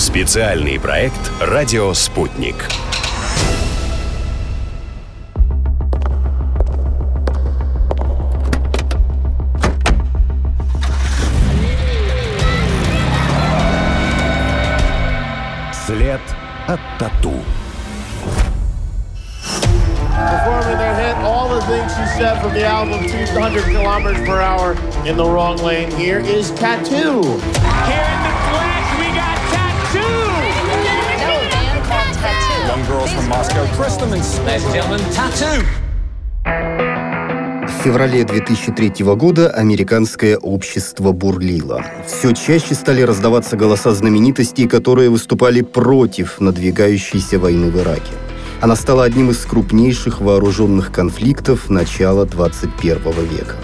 Специальный проект «Радио Спутник». След от тату. Performing their hit, all the things she said from the album 200 kilometers per hour in the wrong lane. Here is Tattoo. Here in the Young girls from Moscow, Kristen and Ladies and gentlemen, tattoo. В феврале 2003 года американское общество бурлило. Все чаще стали раздаваться голоса знаменитостей, которые выступали против надвигающейся войны в Ираке. Она стала одним из крупнейших вооруженных конфликтов начала 21 века.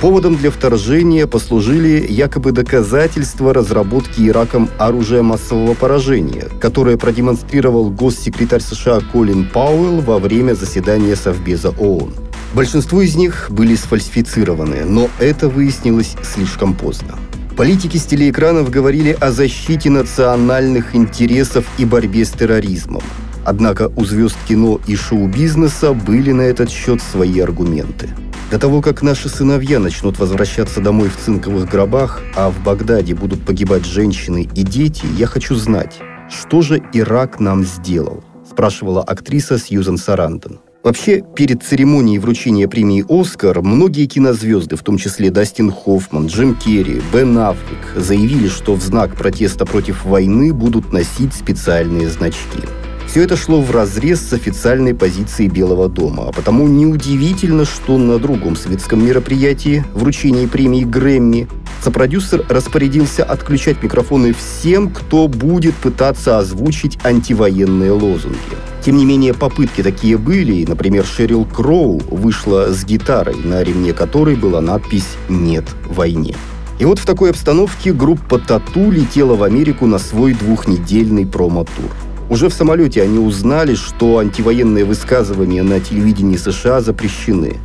Поводом для вторжения послужили якобы доказательства разработки Ираком оружия массового поражения, которое продемонстрировал госсекретарь США Колин Пауэлл во время заседания Совбеза ООН. Большинство из них были сфальсифицированы, но это выяснилось слишком поздно. Политики с телеэкранов говорили о защите национальных интересов и борьбе с терроризмом. Однако у звезд кино и шоу-бизнеса были на этот счет свои аргументы. До того, как наши сыновья начнут возвращаться домой в цинковых гробах, а в Багдаде будут погибать женщины и дети, я хочу знать, что же Ирак нам сделал? спрашивала актриса Сьюзан Сарандон. Вообще, перед церемонией вручения премии «Оскар» многие кинозвезды, в том числе Дастин Хоффман, Джим Керри, Бен Аффлек, заявили, что в знак протеста против войны будут носить специальные значки. Все это шло в разрез с официальной позицией Белого дома, а потому неудивительно, что на другом светском мероприятии, вручении премии Грэмми, сопродюсер распорядился отключать микрофоны всем, кто будет пытаться озвучить антивоенные лозунги. Тем не менее, попытки такие были, например, Шерил Кроу вышла с гитарой, на ремне которой была надпись «Нет войне». И вот в такой обстановке группа «Тату» летела в Америку на свой двухнедельный промо-тур. Уже в самолете они узнали, что антивоенные высказывания на телевидении США запрещены.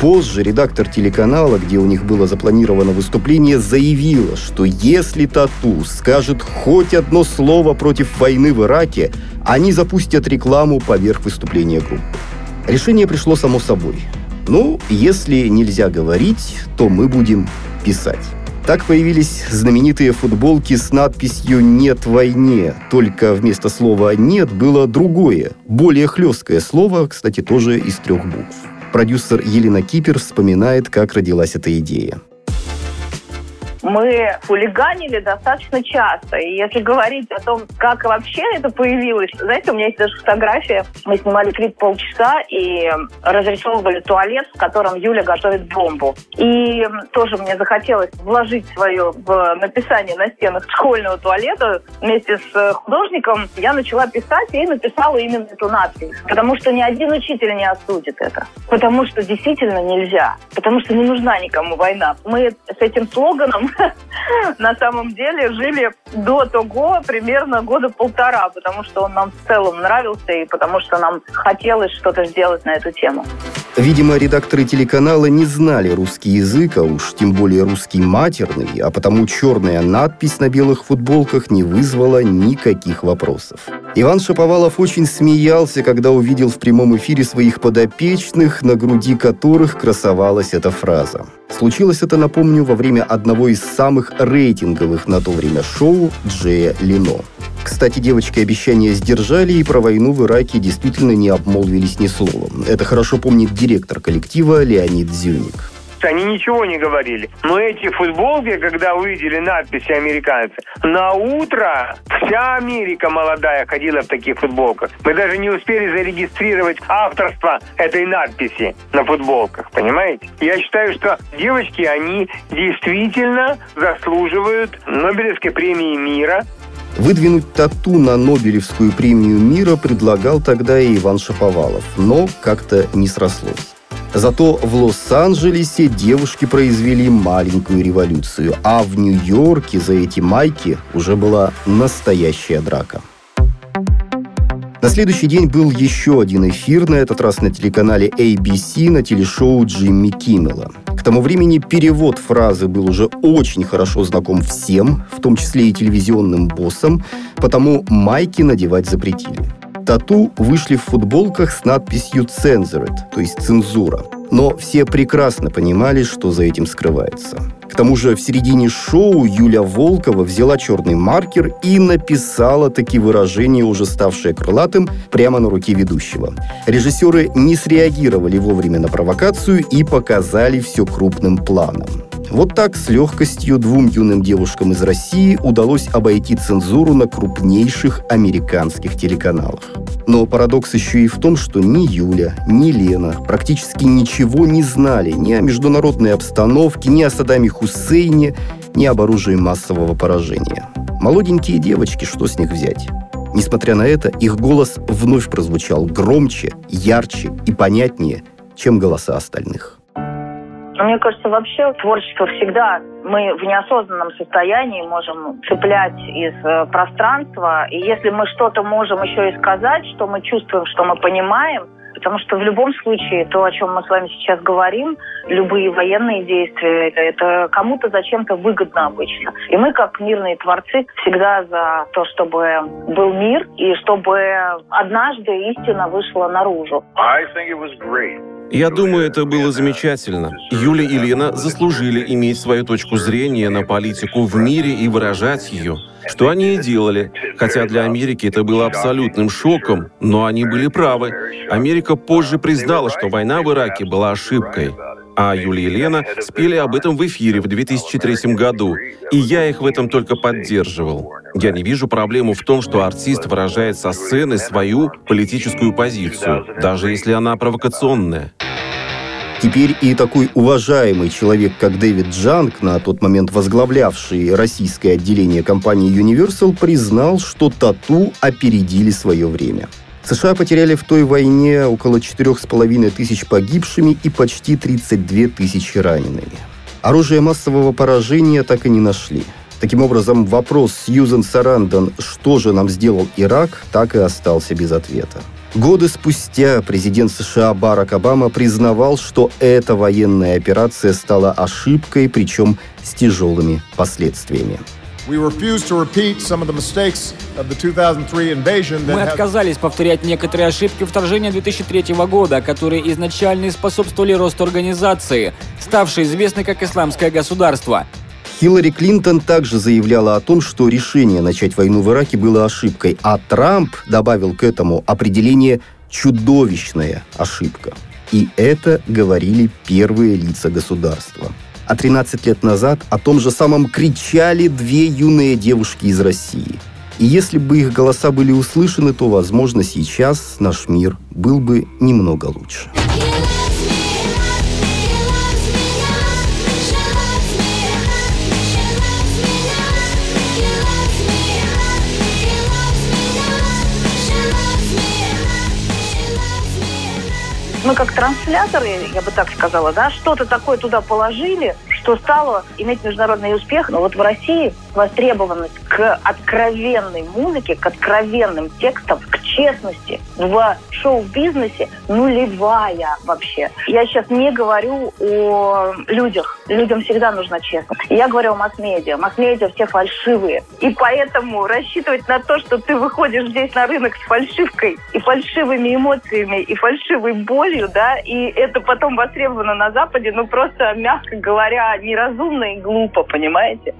Позже редактор телеканала, где у них было запланировано выступление, заявила, что если Тату скажет хоть одно слово против войны в Ираке, они запустят рекламу поверх выступления группы. Решение пришло само собой. Ну, если нельзя говорить, то мы будем писать. Так появились знаменитые футболки с надписью «Нет войне», только вместо слова «нет» было другое, более хлесткое слово, кстати, тоже из трех букв. Продюсер Елена Кипер вспоминает, как родилась эта идея. Мы хулиганили достаточно часто. И если говорить о том, как вообще это появилось, знаете, у меня есть даже фотография. Мы снимали клип полчаса и разрисовывали туалет, в котором Юля готовит бомбу. И тоже мне захотелось вложить свое в написание на стенах школьного туалета. Вместе с художником я начала писать и написала именно эту надпись. Потому что ни один учитель не осудит это. Потому что действительно нельзя. Потому что не нужна никому война. Мы с этим слоганом на самом деле жили до того примерно года полтора, потому что он нам в целом нравился и потому что нам хотелось что-то сделать на эту тему. Видимо, редакторы телеканала не знали русский язык, а уж тем более русский матерный, а потому черная надпись на белых футболках не вызвала никаких вопросов. Иван Шаповалов очень смеялся, когда увидел в прямом эфире своих подопечных, на груди которых красовалась эта фраза. Случилось это, напомню, во время одного из самых рейтинговых на то время шоу Джея Лино. Кстати, девочки обещания сдержали и про войну в Ираке действительно не обмолвились ни словом. Это хорошо помнит директор коллектива Леонид Зюник. Они ничего не говорили. Но эти футболки, когда увидели надписи американцы, на утро вся Америка молодая ходила в таких футболках. Мы даже не успели зарегистрировать авторство этой надписи на футболках, понимаете? Я считаю, что девочки, они действительно заслуживают Нобелевской премии мира. Выдвинуть тату на Нобелевскую премию мира предлагал тогда и Иван Шаповалов, но как-то не срослось. Зато в Лос-Анджелесе девушки произвели маленькую революцию, а в Нью-Йорке за эти майки уже была настоящая драка. На следующий день был еще один эфир, на этот раз на телеканале ABC на телешоу Джимми Киммела. К тому времени перевод фразы был уже очень хорошо знаком всем, в том числе и телевизионным боссам, потому майки надевать запретили. Тату вышли в футболках с надписью «Censored», то есть «цензура». Но все прекрасно понимали, что за этим скрывается. К тому же в середине шоу Юля Волкова взяла черный маркер и написала такие выражения, уже ставшие крылатым, прямо на руке ведущего. Режиссеры не среагировали вовремя на провокацию и показали все крупным планом. Вот так с легкостью двум юным девушкам из России удалось обойти цензуру на крупнейших американских телеканалах. Но парадокс еще и в том, что ни Юля, ни Лена практически ничего не знали ни о международной обстановке, ни о Саддаме Хусейне, ни об оружии массового поражения. Молоденькие девочки, что с них взять? Несмотря на это, их голос вновь прозвучал громче, ярче и понятнее, чем голоса остальных. Мне кажется, вообще творчество всегда мы в неосознанном состоянии можем цеплять из э, пространства. И если мы что-то можем еще и сказать, что мы чувствуем, что мы понимаем, Потому что в любом случае то, о чем мы с вами сейчас говорим, любые военные действия, это кому-то зачем-то выгодно обычно. И мы, как мирные творцы, всегда за то, чтобы был мир и чтобы однажды истина вышла наружу. I think it was great. Я думаю, это было замечательно. Юля и Лена заслужили иметь свою точку зрения на политику в мире и выражать ее. Что они и делали. Хотя для Америки это было абсолютным шоком, но они были правы. Америка позже признала, что война в Ираке была ошибкой а Юлия и Лена спели об этом в эфире в 2003 году, и я их в этом только поддерживал. Я не вижу проблему в том, что артист выражает со сцены свою политическую позицию, даже если она провокационная. Теперь и такой уважаемый человек, как Дэвид Джанг, на тот момент возглавлявший российское отделение компании Universal, признал, что тату опередили свое время. США потеряли в той войне около 4,5 тысяч погибшими и почти 32 тысячи ранеными. Оружие массового поражения так и не нашли. Таким образом, вопрос Сьюзен Сарандон «Что же нам сделал Ирак?» так и остался без ответа. Годы спустя президент США Барак Обама признавал, что эта военная операция стала ошибкой, причем с тяжелыми последствиями. Мы отказались повторять некоторые ошибки вторжения 2003 года, которые изначально способствовали росту организации, ставшей известной как Исламское государство. Хиллари Клинтон также заявляла о том, что решение начать войну в Ираке было ошибкой, а Трамп добавил к этому определение «чудовищная ошибка». И это говорили первые лица государства – а 13 лет назад о том же самом кричали две юные девушки из России. И если бы их голоса были услышаны, то, возможно, сейчас наш мир был бы немного лучше. Мы как трансляторы, я бы так сказала, да, что-то такое туда положили, что стало иметь международный успех. Но вот в России востребованность к откровенной музыке, к откровенным текстам, к честности в шоу-бизнесе нулевая вообще. Я сейчас не говорю о людях. Людям всегда нужна честность. Я говорю о масс-медиа. Масс-медиа все фальшивые. И поэтому рассчитывать на то, что ты выходишь здесь на рынок с фальшивкой и фальшивыми эмоциями, и фальшивой болью, да, и это потом востребовано на Западе, ну просто, мягко говоря, неразумно и глупо, понимаете?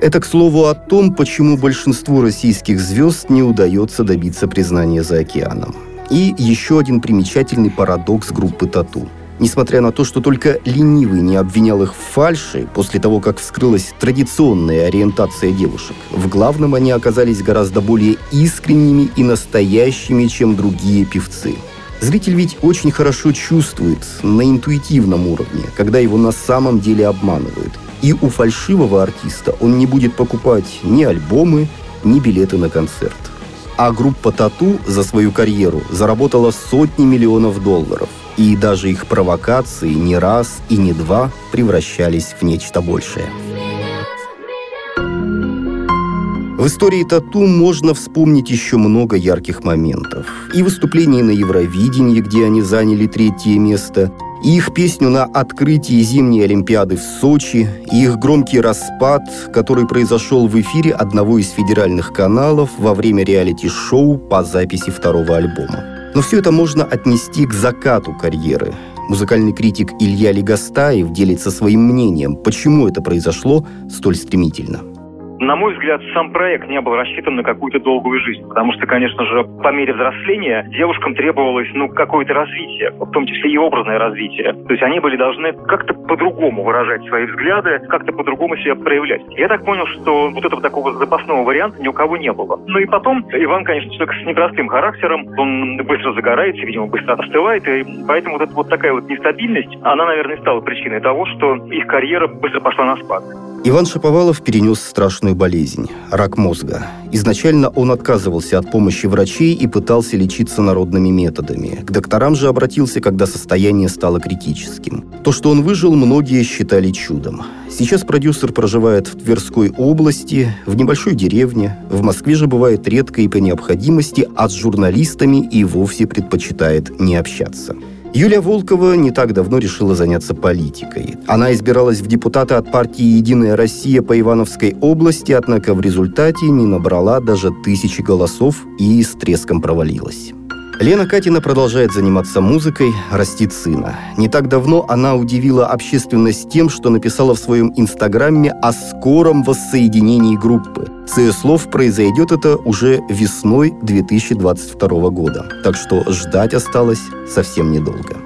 Это, к слову, о том, почему большинству российских звезд не удается добиться признания за океаном. И еще один примечательный парадокс группы «Тату». Несмотря на то, что только ленивый не обвинял их в фальши, после того, как вскрылась традиционная ориентация девушек, в главном они оказались гораздо более искренними и настоящими, чем другие певцы. Зритель ведь очень хорошо чувствует на интуитивном уровне, когда его на самом деле обманывают. И у фальшивого артиста он не будет покупать ни альбомы, ни билеты на концерт. А группа Тату за свою карьеру заработала сотни миллионов долларов. И даже их провокации не раз и не два превращались в нечто большее. В истории тату можно вспомнить еще много ярких моментов. И выступления на Евровидении, где они заняли третье место, их песню на открытии зимней Олимпиады в Сочи, их громкий распад, который произошел в эфире одного из федеральных каналов во время реалити-шоу по записи второго альбома. Но все это можно отнести к закату карьеры. Музыкальный критик Илья Легостаев делится своим мнением, почему это произошло столь стремительно. На мой взгляд, сам проект не был рассчитан на какую-то долгую жизнь, потому что, конечно же, по мере взросления девушкам требовалось, ну, какое-то развитие, в том числе и образное развитие. То есть они были должны как-то по-другому выражать свои взгляды, как-то по-другому себя проявлять. Я так понял, что вот этого такого запасного варианта ни у кого не было. Ну и потом, Иван, конечно, человек с непростым характером, он быстро загорается, видимо, быстро остывает, и поэтому вот, вот такая вот нестабильность, она, наверное, стала причиной того, что их карьера быстро пошла на спад. Иван Шаповалов перенес страшную болезнь – рак мозга. Изначально он отказывался от помощи врачей и пытался лечиться народными методами. К докторам же обратился, когда состояние стало критическим. То, что он выжил, многие считали чудом. Сейчас продюсер проживает в Тверской области, в небольшой деревне. В Москве же бывает редко и по необходимости, а с журналистами и вовсе предпочитает не общаться. Юлия Волкова не так давно решила заняться политикой. Она избиралась в депутаты от партии «Единая Россия» по Ивановской области, однако в результате не набрала даже тысячи голосов и с треском провалилась. Лена Катина продолжает заниматься музыкой, растит сына. Не так давно она удивила общественность тем, что написала в своем инстаграме о скором воссоединении группы. С ее слов произойдет это уже весной 2022 года. Так что ждать осталось совсем недолго.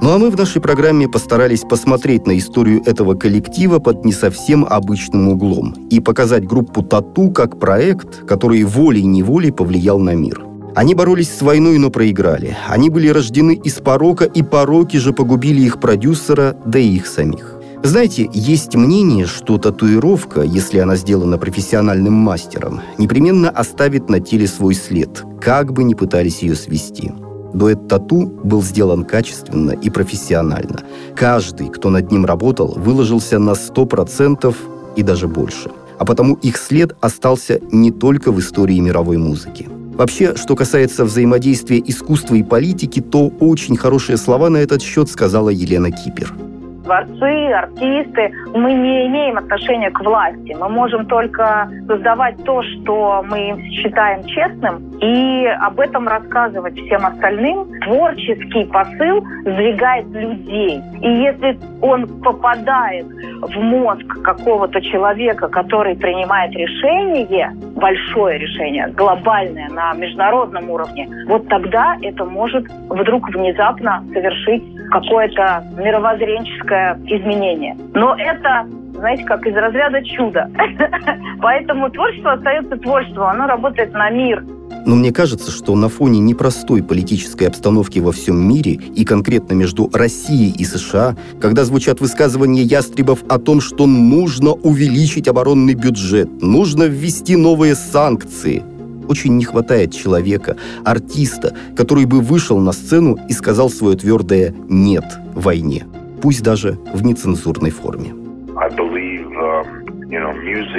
Ну а мы в нашей программе постарались посмотреть на историю этого коллектива под не совсем обычным углом и показать группу «Тату» как проект, который волей-неволей повлиял на мир – они боролись с войной, но проиграли. Они были рождены из порока, и пороки же погубили их продюсера, да и их самих. Знаете, есть мнение, что татуировка, если она сделана профессиональным мастером, непременно оставит на теле свой след, как бы ни пытались ее свести. Дуэт тату был сделан качественно и профессионально. Каждый, кто над ним работал, выложился на 100% и даже больше. А потому их след остался не только в истории мировой музыки. Вообще, что касается взаимодействия искусства и политики, то очень хорошие слова на этот счет сказала Елена Кипер творцы, артисты, мы не имеем отношения к власти. Мы можем только создавать то, что мы считаем честным, и об этом рассказывать всем остальным. Творческий посыл сдвигает людей. И если он попадает в мозг какого-то человека, который принимает решение, большое решение, глобальное на международном уровне, вот тогда это может вдруг внезапно совершить какое-то мировоззренческое изменение. Но это знаете, как из разряда чуда. Поэтому творчество остается творчеством, оно работает на мир. Но мне кажется, что на фоне непростой политической обстановки во всем мире и конкретно между Россией и США, когда звучат высказывания ястребов о том, что нужно увеличить оборонный бюджет, нужно ввести новые санкции, очень не хватает человека, артиста, который бы вышел на сцену и сказал свое твердое «нет» войне, пусть даже в нецензурной форме.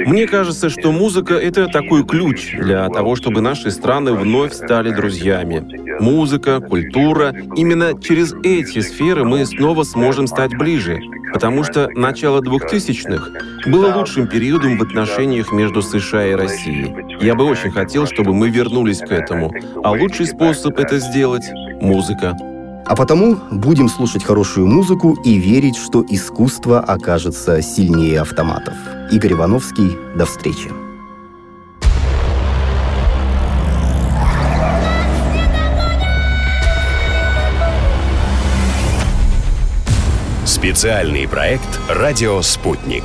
Мне кажется, что музыка — это такой ключ для того, чтобы наши страны вновь стали друзьями. Музыка, культура — именно через эти сферы мы снова сможем стать ближе, потому что начало 2000-х было лучшим периодом в отношениях между США и Россией. Я бы очень хотел, чтобы мы вернулись к этому. А лучший способ это сделать — музыка. А потому будем слушать хорошую музыку и верить, что искусство окажется сильнее автоматов. Игорь Ивановский, до встречи. Специальный проект «Радио Спутник».